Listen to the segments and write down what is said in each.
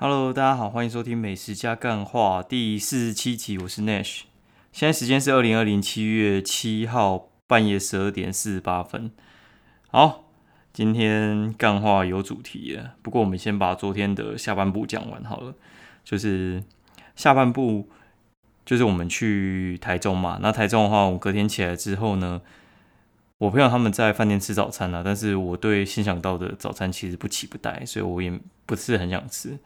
Hello，大家好，欢迎收听美食加干话第四十七集，我是 Nash。现在时间是二零二零七月七号半夜十二点四十八分。好，今天干话有主题了，不过我们先把昨天的下半部讲完好了。就是下半部，就是我们去台中嘛。那台中的话，我隔天起来之后呢，我朋友他们在饭店吃早餐啊，但是我对新想到的早餐其实不期不待，所以我也不是很想吃。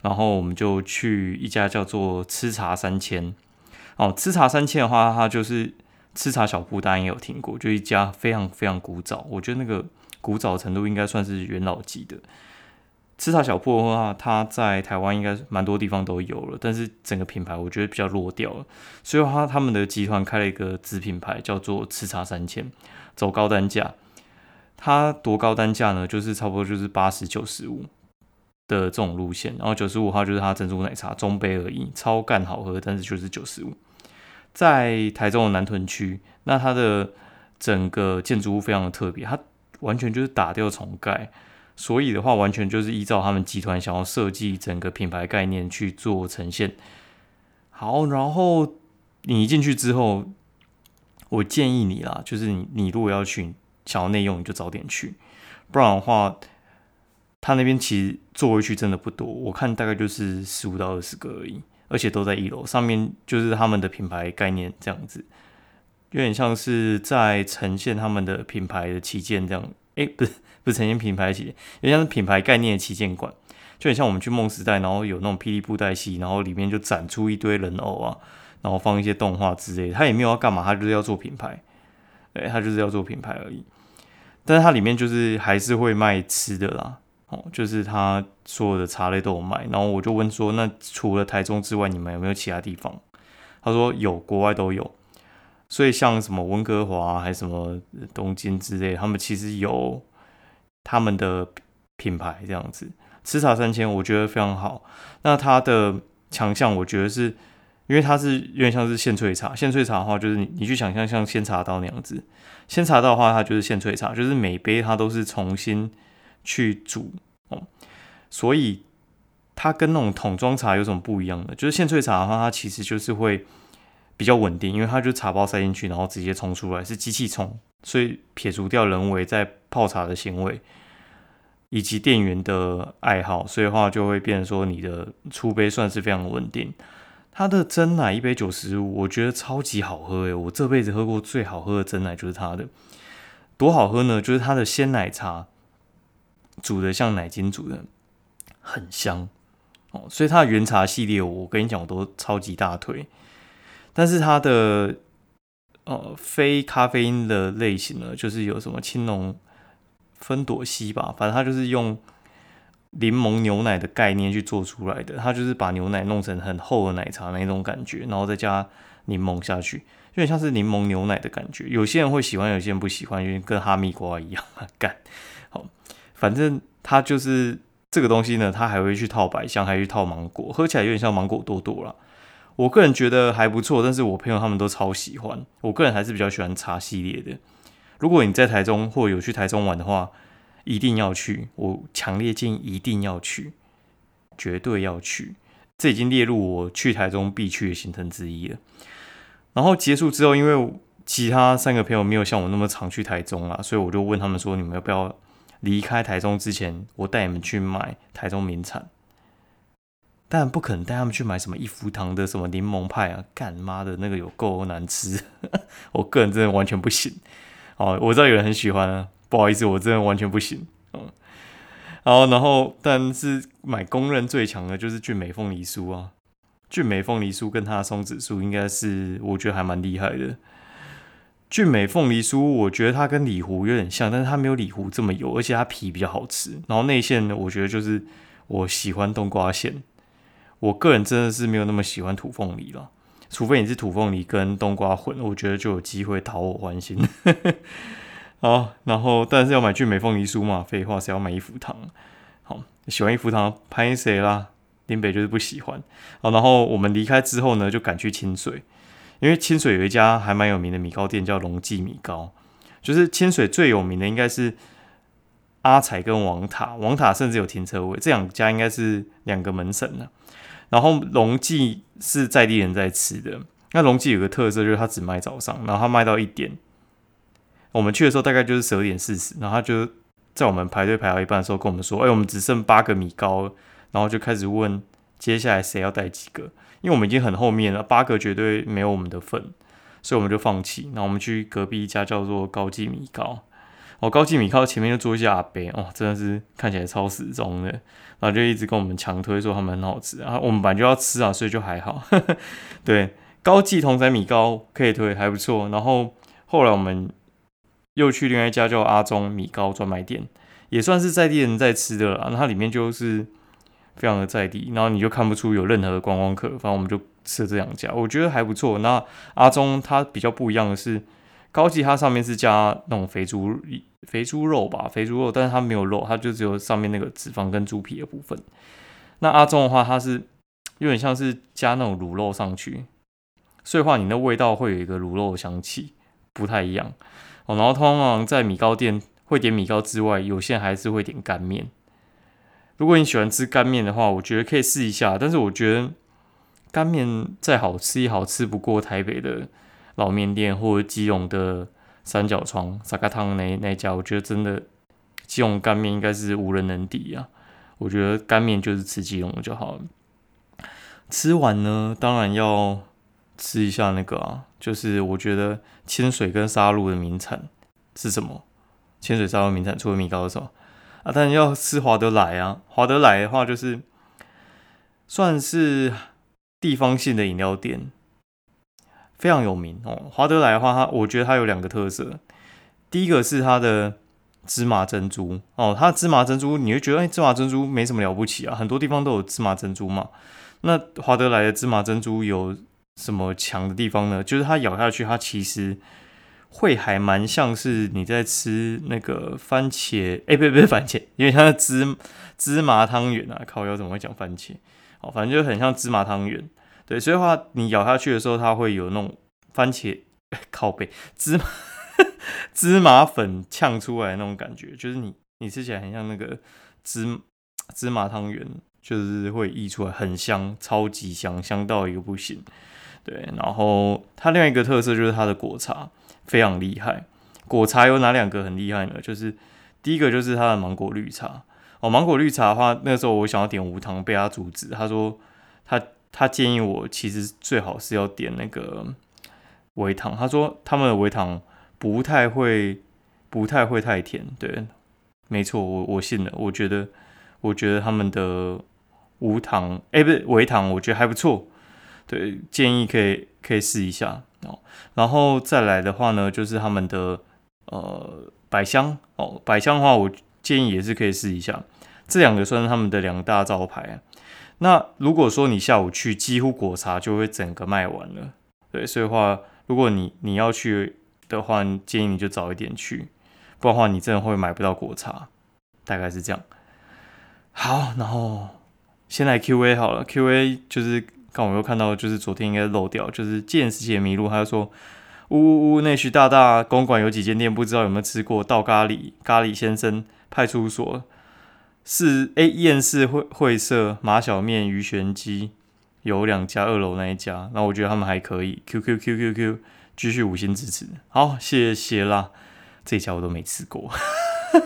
然后我们就去一家叫做吃茶三千。哦，吃茶三千的话，它就是吃茶小铺，大家也有听过，就一家非常非常古早，我觉得那个古早程度应该算是元老级的。吃茶小铺的话，它在台湾应该蛮多地方都有了，但是整个品牌我觉得比较弱掉了，所以它他们的集团开了一个子品牌，叫做吃茶三千，走高单价。它多高单价呢？就是差不多就是八十九十五的这种路线，然后九十五号就是它珍珠奶茶中杯而已，超干好喝，但是就是九十五。在台中的南屯区，那它的整个建筑物非常的特别，它完全就是打掉重盖。所以的话，完全就是依照他们集团想要设计整个品牌概念去做呈现。好，然后你一进去之后，我建议你啦，就是你你如果要去想要内用，你就早点去，不然的话，他那边其实座位区真的不多，我看大概就是十五到二十个而已，而且都在一楼，上面就是他们的品牌概念这样子，有点像是在呈现他们的品牌的旗舰这样。哎，不是。不是呈现品牌旗舰，有像是品牌概念的旗舰馆，就很像我们去梦时代，然后有那种霹雳布袋戏，然后里面就展出一堆人偶啊，然后放一些动画之类的。他也没有要干嘛，他就是要做品牌，对，他就是要做品牌而已。但是它里面就是还是会卖吃的啦，哦，就是他所有的茶类都有卖。然后我就问说，那除了台中之外，你们有没有其他地方？他说有，国外都有。所以像什么温哥华还是什么东京之类，他们其实有。他们的品牌这样子，吃茶三千，我觉得非常好。那它的强项，我觉得是因为它是有点像是现萃茶。现萃茶的话，就是你你去想象像鲜茶道那样子。鲜茶道的话，它就是现萃茶，就是每杯它都是重新去煮哦。所以它跟那种桶装茶有什么不一样的？就是现萃茶的话，它其实就是会比较稳定，因为它就茶包塞进去，然后直接冲出来，是机器冲，所以撇除掉人为在泡茶的行为。以及店员的爱好，所以的话就会变成说你的出杯算是非常稳定。它的真奶一杯九十五，我觉得超级好喝诶，我这辈子喝过最好喝的真奶就是它的，多好喝呢？就是它的鲜奶茶煮的像奶精煮的，很香哦。所以它的原茶系列，我跟你讲，我都超级大推。但是它的呃非咖啡因的类型呢，就是有什么青龙。芬朵西吧，反正它就是用柠檬牛奶的概念去做出来的。它就是把牛奶弄成很厚的奶茶那种感觉，然后再加柠檬下去，有点像是柠檬牛奶的感觉。有些人会喜欢，有些人不喜欢，因为跟哈密瓜一样 干。好，反正它就是这个东西呢，它还会去套百香，还去套芒果，喝起来有点像芒果多多啦。我个人觉得还不错，但是我朋友他们都超喜欢。我个人还是比较喜欢茶系列的。如果你在台中或有去台中玩的话，一定要去，我强烈建议一定要去，绝对要去，这已经列入我去台中必去的行程之一了。然后结束之后，因为其他三个朋友没有像我那么常去台中啊，所以我就问他们说：“你们要不要离开台中之前，我带你们去买台中名产？”但不可能带他们去买什么一福堂的什么柠檬派啊，干妈的那个有够难吃，我个人真的完全不行。哦，我知道有人很喜欢啊，不好意思，我真的完全不行。嗯，然后，然后，但是买公认最强的就是俊美凤梨酥啊，俊美凤梨酥跟它的松子酥应该是我觉得还蛮厉害的。俊美凤梨酥，我觉得它跟里湖有点像，但是它没有里湖这么油，而且它皮比较好吃。然后内馅呢，我觉得就是我喜欢冬瓜馅，我个人真的是没有那么喜欢土凤梨了。除非你是土凤梨跟冬瓜混，我觉得就有机会讨我欢心。好，然后但是要买俊美凤梨酥嘛，废话是要买一福堂。好，喜欢一福堂拍谁啦？林北就是不喜欢。好，然后我们离开之后呢，就赶去清水，因为清水有一家还蛮有名的米糕店，叫龙记米糕。就是清水最有名的应该是阿彩跟王塔，王塔甚至有停车位，这两家应该是两个门神了。然后龙记是在地人在吃的，那龙记有个特色就是它只卖早上，然后它卖到一点。我们去的时候大概就是十二点四十，然后他就在我们排队排到一半的时候跟我们说：“哎，我们只剩八个米糕。”然后就开始问接下来谁要带几个，因为我们已经很后面了，八个绝对没有我们的份，所以我们就放弃。然后我们去隔壁一家叫做高记米糕。哦，高记米糕前面就坐一下阿伯，哦，真的是看起来超时钟的，然后就一直跟我们强推说他们很好吃，啊我们本来就要吃啊，所以就还好。对，高记同仔米糕可以推，还不错。然后后来我们又去另外一家叫阿中米糕专卖店，也算是在地人在吃的了。那它里面就是非常的在地，然后你就看不出有任何的观光客。反正我们就吃了这两家，我觉得还不错。那阿中它比较不一样的是。高级它上面是加那种肥猪肥猪肉吧，肥猪肉，但是它没有肉，它就只有上面那个脂肪跟猪皮的部分。那阿中的话，它是有点像是加那种卤肉上去，所以话你那味道会有一个卤肉的香气，不太一样哦。然后通常在米糕店会点米糕之外，有些人还是会点干面。如果你喜欢吃干面的话，我觉得可以试一下。但是我觉得干面再好吃也好吃不过台北的。老面店或者基隆的三角窗沙咖汤那那家，我觉得真的基隆干面应该是无人能敌啊！我觉得干面就是吃基隆就好了。吃完呢，当然要吃一下那个啊，就是我觉得清水跟沙鹿的名产是什么？清水沙鹿名产除了米糕的时候啊，当然要吃华德莱啊。华德莱的话，就是算是地方性的饮料店。非常有名哦，华德莱的话，它我觉得它有两个特色。第一个是它的芝麻珍珠哦，它的芝麻珍珠你会觉得哎，芝麻珍珠没什么了不起啊，很多地方都有芝麻珍珠嘛。那华德莱的芝麻珍珠有什么强的地方呢？就是它咬下去，它其实会还蛮像是你在吃那个番茄，哎，不不是番茄，因为它的芝芝麻汤圆啊，靠，要怎么会讲番茄？哦，反正就很像芝麻汤圆。对，所以的话你咬下去的时候，它会有那种番茄 靠背芝麻芝麻粉呛出来那种感觉，就是你你吃起来很像那个芝芝麻汤圆，就是会溢出来很香，超级香，香到一个不行。对，然后它另外一个特色就是它的果茶非常厉害。果茶有哪两个很厉害呢？就是第一个就是它的芒果绿茶哦，芒果绿茶的话，那时候我想要点无糖，被他阻止，他说他。他建议我其实最好是要点那个微糖，他说他们的微糖不太会，不太会太甜。对，没错，我我信了。我觉得，我觉得他们的无糖，哎，不是微糖，我觉得还不错。对，建议可以可以试一下哦。然后再来的话呢，就是他们的呃百香哦，百香的话，我建议也是可以试一下。这两个算是他们的两大招牌。那如果说你下午去，几乎果茶就会整个卖完了，对，所以话，如果你你要去的话，建议你就早一点去，不然的话你真的会买不到果茶，大概是这样。好，然后先来 Q&A 好了，Q&A 就是刚我又看到，就是昨天应该漏掉，就是见识姐迷路，他就说，呜呜呜，内需大大公馆有几间店，不知道有没有吃过，到咖喱咖喱先生派出所。是 A 燕市会会社马小面鱼玄机有两家，二楼那一家，那我觉得他们还可以。Q Q Q Q Q，继续五星支持，好，谢谢啦。这家我都没吃过，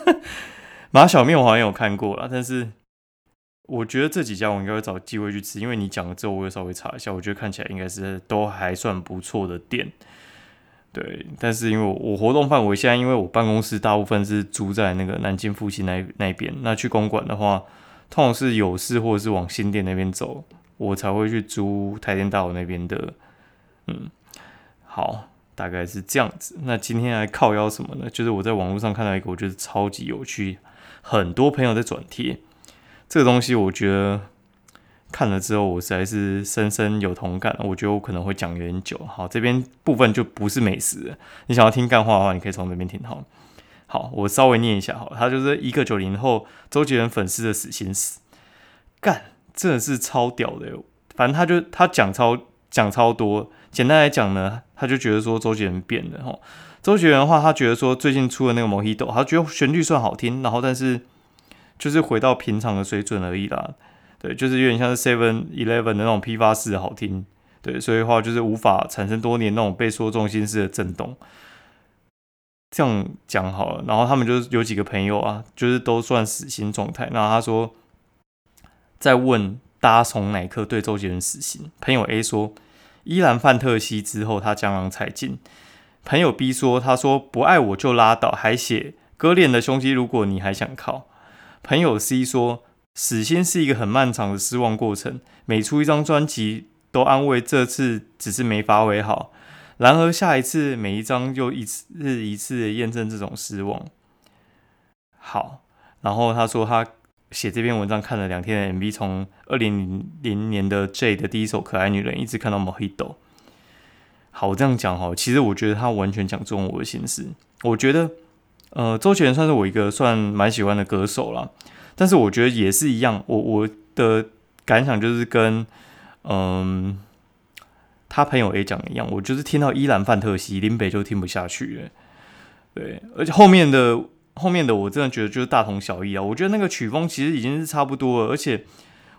马小面我好像有看过了，但是我觉得这几家我应该会找机会去吃，因为你讲了之后，我会稍微查一下，我觉得看起来应该是都还算不错的店。对，但是因为我我活动范围现在，因为我办公室大部分是租在那个南京附近那那边，那去公馆的话，通常是有事或者是往新店那边走，我才会去租台电大楼那边的。嗯，好，大概是这样子。那今天来靠腰什么呢？就是我在网络上看到一个，我觉得超级有趣，很多朋友在转贴这个东西，我觉得。看了之后，我实在是深深有同感。我觉得我可能会讲有点久。好，这边部分就不是美食。你想要听干话的话，你可以从这边听。好，好，我稍微念一下。好，他就是一个九零后周杰伦粉丝的死心死干，真的是超屌的。反正他就他讲超讲超多。简单来讲呢，他就觉得说周杰伦变了哈。周杰伦的话，他觉得说最近出的那个《Mojito》，他觉得旋律算好听，然后但是就是回到平常的水准而已啦。对，就是有点像是 Seven Eleven 的那种批发式好听。对，所以的话就是无法产生多年那种被说中心式的震动。这样讲好了，然后他们就是有几个朋友啊，就是都算死心状态。然后他说，在问大家从哪一刻对周杰伦死心？朋友 A 说，依然范特西之后他江郎才尽。朋友 B 说，他说不爱我就拉倒，还写割裂的胸肌，如果你还想靠。朋友 C 说，死心是一个很漫长的失望过程，每出一张专辑都安慰这次只是没发挥好。然而下一次每一张又一次一次的验证这种失望。好，然后他说他写这篇文章看了两天的 MV，从二零零零年的 J 的第一首《可爱女人》一直看到 Mojito。好，我这样讲哈，其实我觉得他完全讲中我的心思。我觉得，呃，周杰伦算是我一个算蛮喜欢的歌手啦，但是我觉得也是一样，我我的感想就是跟嗯。他朋友 A 讲一样，我就是听到伊兰范特西林北就听不下去了，对，而且后面的后面的我真的觉得就是大同小异啊。我觉得那个曲风其实已经是差不多了，而且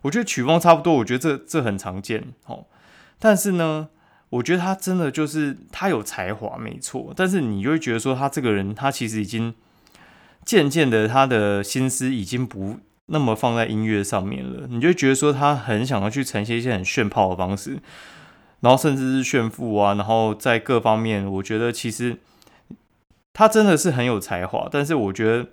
我觉得曲风差不多，我觉得这这很常见哦。但是呢，我觉得他真的就是他有才华没错，但是你就会觉得说他这个人他其实已经渐渐的他的心思已经不那么放在音乐上面了，你就觉得说他很想要去呈现一些很炫炮的方式。然后甚至是炫富啊，然后在各方面，我觉得其实他真的是很有才华，但是我觉得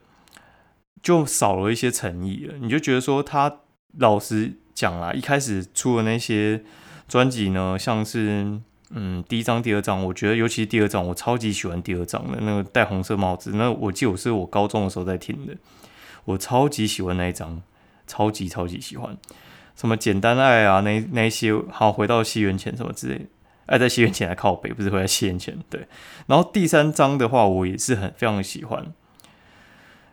就少了一些诚意了。你就觉得说他老实讲啦，一开始出的那些专辑呢，像是嗯第一张、第二张，我觉得尤其是第二张，我超级喜欢第二张的那个戴红色帽子。那我记得我是我高中的时候在听的，我超级喜欢那一张，超级超级喜欢。什么简单爱啊，那那些好回到西元前什么之类，爱在西元前来靠北，不是回到西元前对。然后第三章的话，我也是很非常喜欢。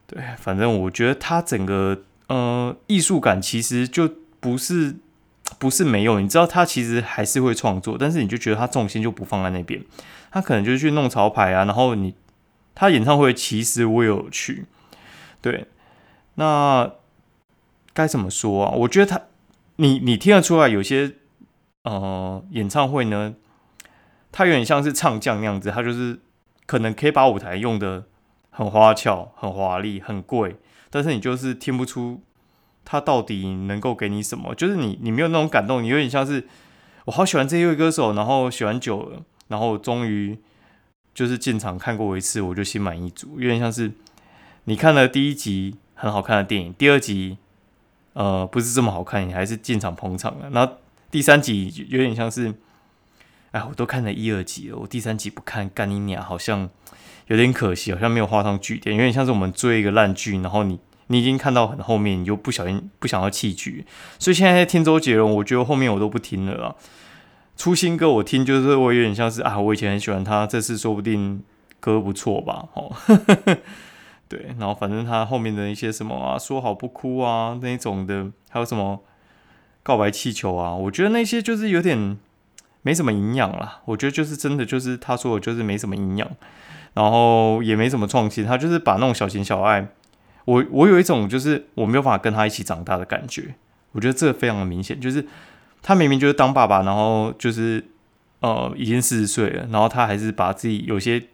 对，反正我觉得他整个呃艺术感其实就不是不是没有，你知道他其实还是会创作，但是你就觉得他重心就不放在那边，他可能就是去弄潮牌啊。然后你他演唱会其实我有去，对，那该怎么说啊？我觉得他。你你听得出来，有些呃演唱会呢，他有点像是唱将那样子，他就是可能可以把舞台用的很花俏、很华丽、很贵，但是你就是听不出他到底能够给你什么，就是你你没有那种感动，你有点像是我好喜欢这一位歌手，然后喜欢久了，然后终于就是进场看过我一次，我就心满意足，有点像是你看了第一集很好看的电影，第二集。呃，不是这么好看，你还是进场捧场了。然后第三集有点像是，哎，我都看了一二集了，我第三集不看，干你娘，好像有点可惜，好像没有画上句点，有点像是我们追一个烂剧，然后你你已经看到很后面，你就不小心不想要弃剧，所以现在在听周杰伦，我觉得后面我都不听了啊。出新歌我听，就是我有点像是啊，我以前很喜欢他，这次说不定歌不错吧，哦。对，然后反正他后面的一些什么啊，说好不哭啊那种的，还有什么告白气球啊，我觉得那些就是有点没什么营养啦。我觉得就是真的就是他说的就是没什么营养，然后也没什么创新，他就是把那种小情小爱，我我有一种就是我没有办法跟他一起长大的感觉。我觉得这个非常的明显，就是他明明就是当爸爸，然后就是呃已经四十岁了，然后他还是把自己有些。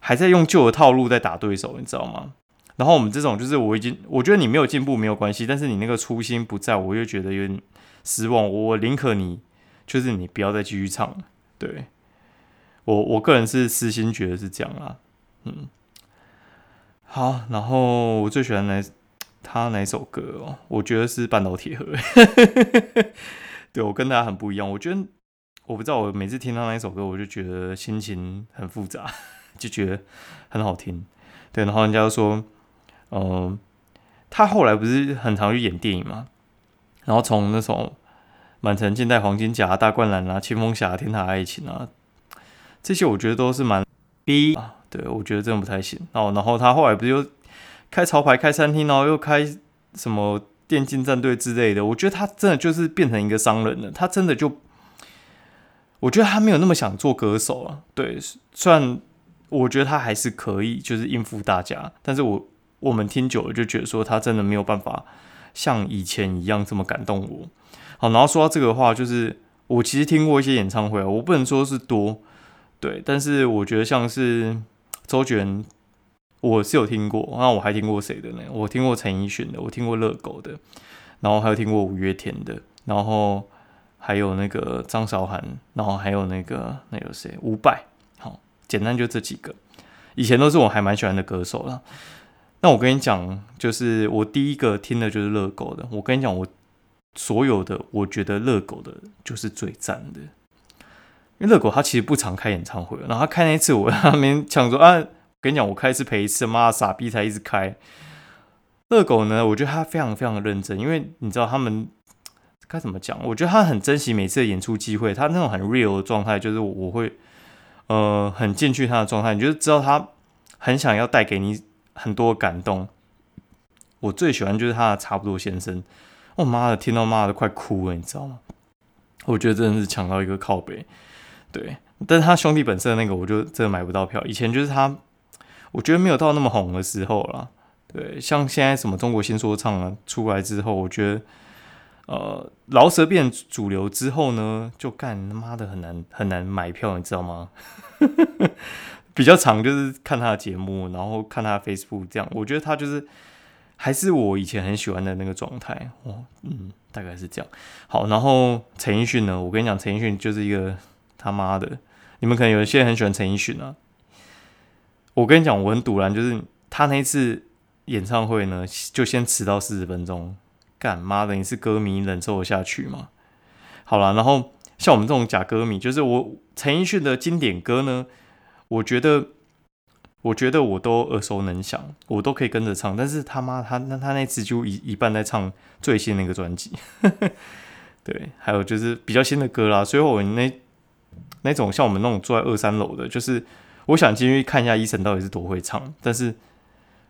还在用旧的套路在打对手，你知道吗？然后我们这种就是我已经，我觉得你没有进步没有关系，但是你那个初心不在，我又觉得有点失望。我宁可你就是你不要再继续唱了。对我我个人是私心觉得是这样啊。嗯，好，然后我最喜欢哪他哪首歌哦？我觉得是半岛铁盒。对我跟大家很不一样，我觉得我不知道，我每次听到那一首歌，我就觉得心情很复杂。就觉得很好听，对，然后人家就说，嗯，他后来不是很常去演电影嘛，然后从那种满城尽带黄金甲、大灌篮啊、青风侠、天台爱情啊，这些我觉得都是蛮逼啊，对我觉得真的不太行。哦，然后他后来不是又开潮牌、开餐厅，然后又开什么电竞战队之类的，我觉得他真的就是变成一个商人了，他真的就我觉得他没有那么想做歌手啊。对，虽然我觉得他还是可以，就是应付大家，但是我我们听久了就觉得说他真的没有办法像以前一样这么感动我。好，然后说到这个话，就是我其实听过一些演唱会，我不能说是多，对，但是我觉得像是周杰伦，我是有听过。那我还听过谁的呢？我听过陈奕迅的，我听过热狗的，然后还有听过五月天的，然后还有那个张韶涵，然后还有那个那有谁？伍佰。好，简单就这几个，以前都是我还蛮喜欢的歌手了。那我跟你讲，就是我第一个听的就是热狗的。我跟你讲，我。所有的，我觉得热狗的就是最赞的，因为热狗他其实不常开演唱会，然后他开那一次，我那边抢说啊，跟你讲，我开一次赔一次，妈傻逼才一直开。热狗呢，我觉得他非常非常认真，因为你知道他们该怎么讲？我觉得他很珍惜每次的演出机会，他那种很 real 的状态，就是我会呃很进去他的状态，你就知道他很想要带给你很多感动。我最喜欢就是他的差不多先生。我妈的，听到妈的快哭了，你知道吗？我觉得真的是抢到一个靠背，对。但是他兄弟本色那个，我就真的买不到票。以前就是他，我觉得没有到那么红的时候了。对，像现在什么中国新说唱啊出来之后，我觉得，呃，饶舌变主流之后呢，就干他妈的很难很难买票，你知道吗？比较长就是看他的节目，然后看他的 Facebook 这样，我觉得他就是。还是我以前很喜欢的那个状态哦，嗯，大概是这样。好，然后陈奕迅呢？我跟你讲，陈奕迅就是一个他妈的，你们可能有些人很喜欢陈奕迅啊。我跟你讲，我很堵然，就是他那一次演唱会呢，就先迟到四十分钟，干妈的，你是歌迷忍受得下去吗？好了，然后像我们这种假歌迷，就是我陈奕迅的经典歌呢，我觉得。我觉得我都耳熟能详，我都可以跟着唱。但是他妈他那他那次就一一半在唱最新那个专辑，对，还有就是比较新的歌啦。所以我那那种像我们那种坐在二三楼的，就是我想进去看一下医生到底是多会唱，但是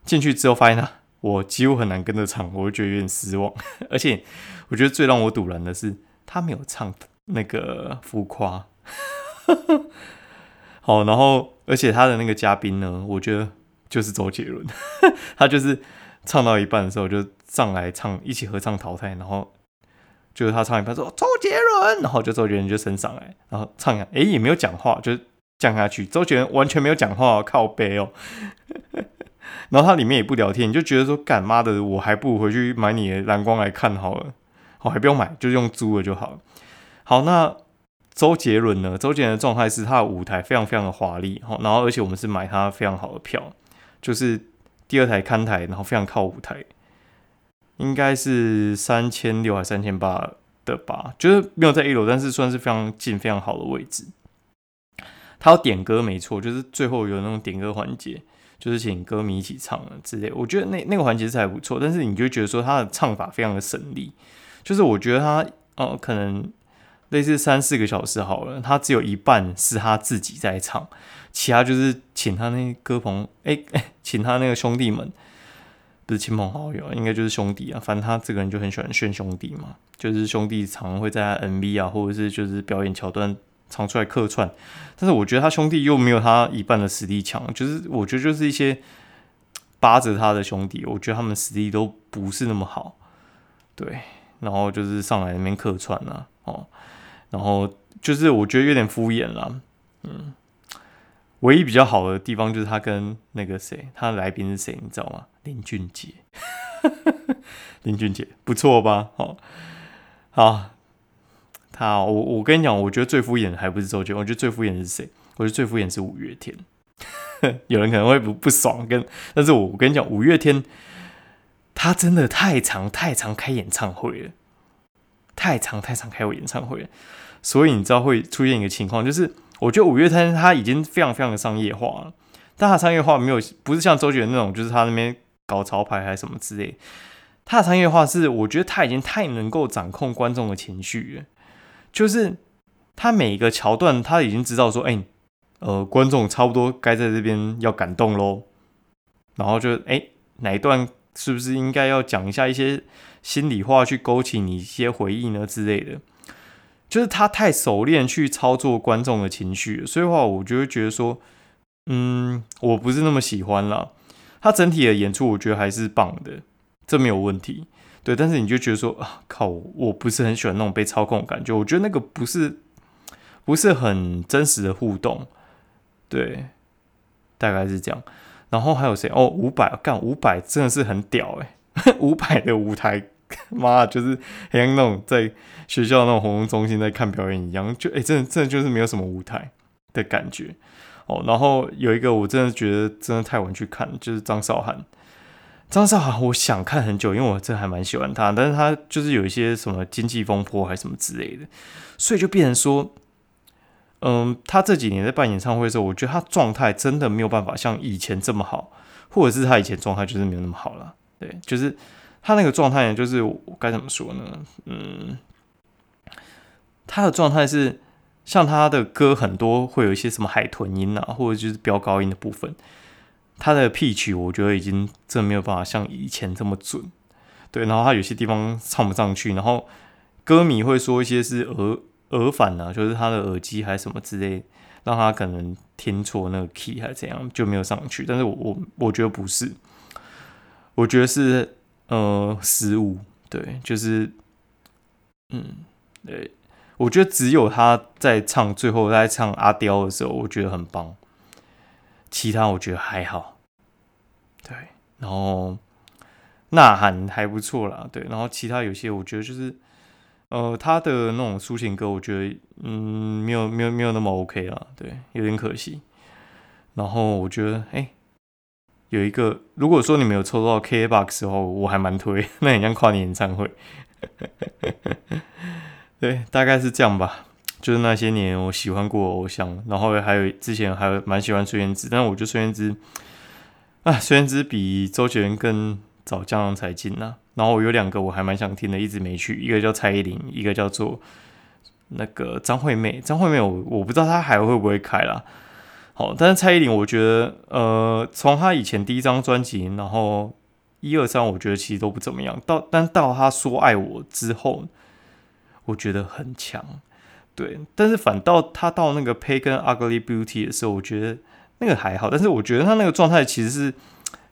进去之后发现他我几乎很难跟着唱，我就觉得有点失望。而且我觉得最让我堵然的是他没有唱那个浮夸。好，然后。而且他的那个嘉宾呢，我觉得就是周杰伦，他就是唱到一半的时候就上来唱，一起合唱淘汰，然后就是他唱一半说周杰伦，然后就周杰伦就升上来，然后唱一下，哎也没有讲话，就降下去，周杰伦完全没有讲话，靠背哦，然后他里面也不聊天，你就觉得说干妈的，我还不如回去买你的蓝光来看好了，好还不用买，就用租了就好了。好，那。周杰伦呢？周杰伦的状态是他的舞台非常非常的华丽，然后而且我们是买他非常好的票，就是第二台看台，然后非常靠舞台，应该是三千六还三千八的吧，就是没有在一楼，但是算是非常近、非常好的位置。他要点歌没错，就是最后有那种点歌环节，就是请歌迷一起唱了之类。我觉得那那个环节是还不错，但是你就觉得说他的唱法非常的省力，就是我觉得他哦可能。类似三四个小时好了，他只有一半是他自己在唱，其他就是请他那歌朋哎哎，请他那个兄弟们，不是亲朋好友，应该就是兄弟啊。反正他这个人就很喜欢炫兄弟嘛，就是兄弟常会在 MV 啊，或者是就是表演桥段常出来客串。但是我觉得他兄弟又没有他一半的实力强，就是我觉得就是一些扒着他的兄弟，我觉得他们实力都不是那么好，对，然后就是上来那边客串啊，哦。然后就是我觉得有点敷衍了，嗯，唯一比较好的地方就是他跟那个谁，他的来宾是谁，你知道吗？林俊杰，林俊杰不错吧？好，好，他我我跟你讲，我觉得最敷衍的还不是周杰，我觉得最敷衍的是谁？我觉得最敷衍是五月天。有人可能会不不爽，跟但是我我跟你讲，五月天他真的太长太长开演唱会了。太长太长开过演唱会了，所以你知道会出现一个情况，就是我觉得五月天他已经非常非常的商业化了，但他商业化没有不是像周杰伦那种，就是他那边搞潮牌还是什么之类，他的商业化是我觉得他已经太能够掌控观众的情绪了，就是他每一个桥段他已经知道说，哎，呃，观众差不多该在这边要感动喽，然后就哎哪一段是不是应该要讲一下一些。心里话去勾起你一些回忆呢之类的，就是他太熟练去操作观众的情绪，所以话我就会觉得说，嗯，我不是那么喜欢啦。他整体的演出我觉得还是棒的，这没有问题。对，但是你就觉得说啊，靠，我不是很喜欢那种被操控的感觉，我觉得那个不是不是很真实的互动。对，大概是这样。然后还有谁？哦，五百干五百真的是很屌哎，五百的舞台。妈，就是很像那种在学校那种活动中心在看表演一样，就哎，真的真的就是没有什么舞台的感觉哦。然后有一个我真的觉得真的太晚去看，就是张韶涵。张韶涵，我想看很久，因为我真的还蛮喜欢他，但是他就是有一些什么经济风波还是什么之类的，所以就变成说，嗯，他这几年在办演唱会的时候，我觉得他状态真的没有办法像以前这么好，或者是他以前状态就是没有那么好了。对，就是。他那个状态呢，就是该怎么说呢？嗯，他的状态是像他的歌很多会有一些什么海豚音啊，或者就是飙高音的部分，他的 pitch 我觉得已经真没有办法像以前这么准。对，然后他有些地方唱不上去，然后歌迷会说一些是耳耳返啊，就是他的耳机还是什么之类，让他可能听错那个 key 还是怎样就没有上去。但是我我我觉得不是，我觉得是。呃，失误，对，就是，嗯，对，我觉得只有他在唱最后在唱阿刁的时候，我觉得很棒，其他我觉得还好，对，然后呐喊还不错啦，对，然后其他有些我觉得就是，呃，他的那种抒情歌，我觉得，嗯，没有没有没有那么 OK 了，对，有点可惜，然后我觉得，哎。有一个，如果说你没有抽到 K box 的话，我还蛮推，那很像跨年演唱会。对，大概是这样吧。就是那些年我喜欢过偶像，然后还有之前还蛮喜欢孙燕姿，但我觉得孙燕姿啊，孙燕姿比周杰伦更早江郎才尽呐。然后我有两个我还蛮想听的，一直没去，一个叫蔡依林，一个叫做那个张惠妹。张惠妹我我不知道她还会不会开啦。好，但是蔡依林，我觉得，呃，从她以前第一张专辑，然后一二三，我觉得其实都不怎么样。到但到她说爱我之后，我觉得很强，对。但是反倒她到那个《Pay》跟《Ugly Beauty》的时候，我觉得那个还好。但是我觉得她那个状态其实是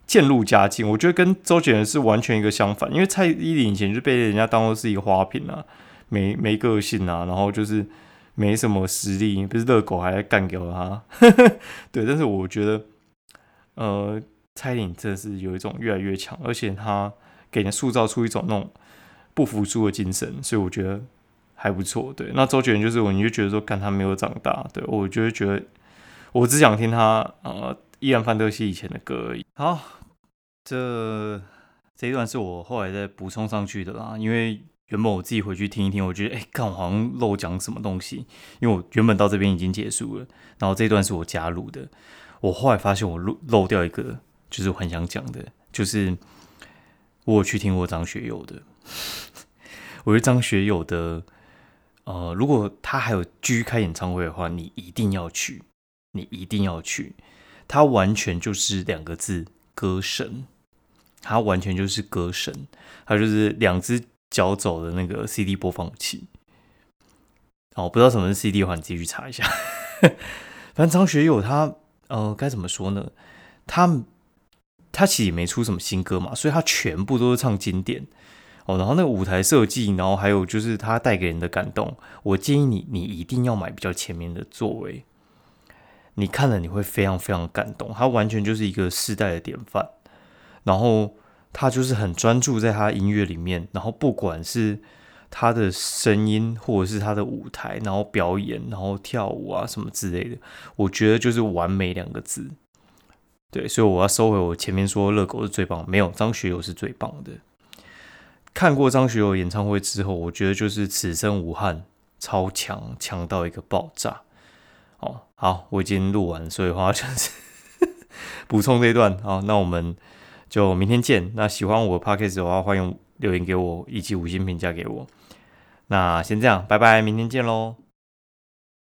渐入佳境。我觉得跟周杰伦是完全一个相反，因为蔡依林以前就被人家当做是一个花瓶啊，没没个性啊，然后就是。没什么实力，不是热狗还干掉他，对。但是我觉得，呃，蔡依林真的是有一种越来越强，而且他给人塑造出一种那种不服输的精神，所以我觉得还不错。对，那周杰伦就是我，你就觉得说，看他没有长大，对我就会觉得，我只想听他呃，依然范特西以前的歌而已。好，这这一段是我后来再补充上去的啦，因为。原本我自己回去听一听，我觉得哎，看我好像漏讲什么东西，因为我原本到这边已经结束了，然后这段是我加入的。我后来发现我漏漏掉一个，就是我很想讲的，就是我有去听过张学友的。我觉得张学友的，呃，如果他还有继续开演唱会的话，你一定要去，你一定要去。他完全就是两个字，歌神。他完全就是歌神，他就是两只。脚走的那个 CD 播放器，哦，不知道什么是 CD 的话，你自己去查一下。反正张学友他，呃，该怎么说呢？他他其实也没出什么新歌嘛，所以他全部都是唱经典哦。然后那个舞台设计，然后还有就是他带给人的感动，我建议你，你一定要买比较前面的座位，你看了你会非常非常感动。他完全就是一个世代的典范，然后。他就是很专注在他音乐里面，然后不管是他的声音，或者是他的舞台，然后表演，然后跳舞啊什么之类的，我觉得就是完美两个字。对，所以我要收回我前面说热狗是最棒，没有张学友是最棒的。看过张学友演唱会之后，我觉得就是此生无憾，超强，强到一个爆炸。哦，好，我已经录完，所以话就是 补充这段。好，那我们。就明天见。那喜欢我 podcast 的话，欢迎留言给我，以及五星评价给我。那先这样，拜拜，明天见喽。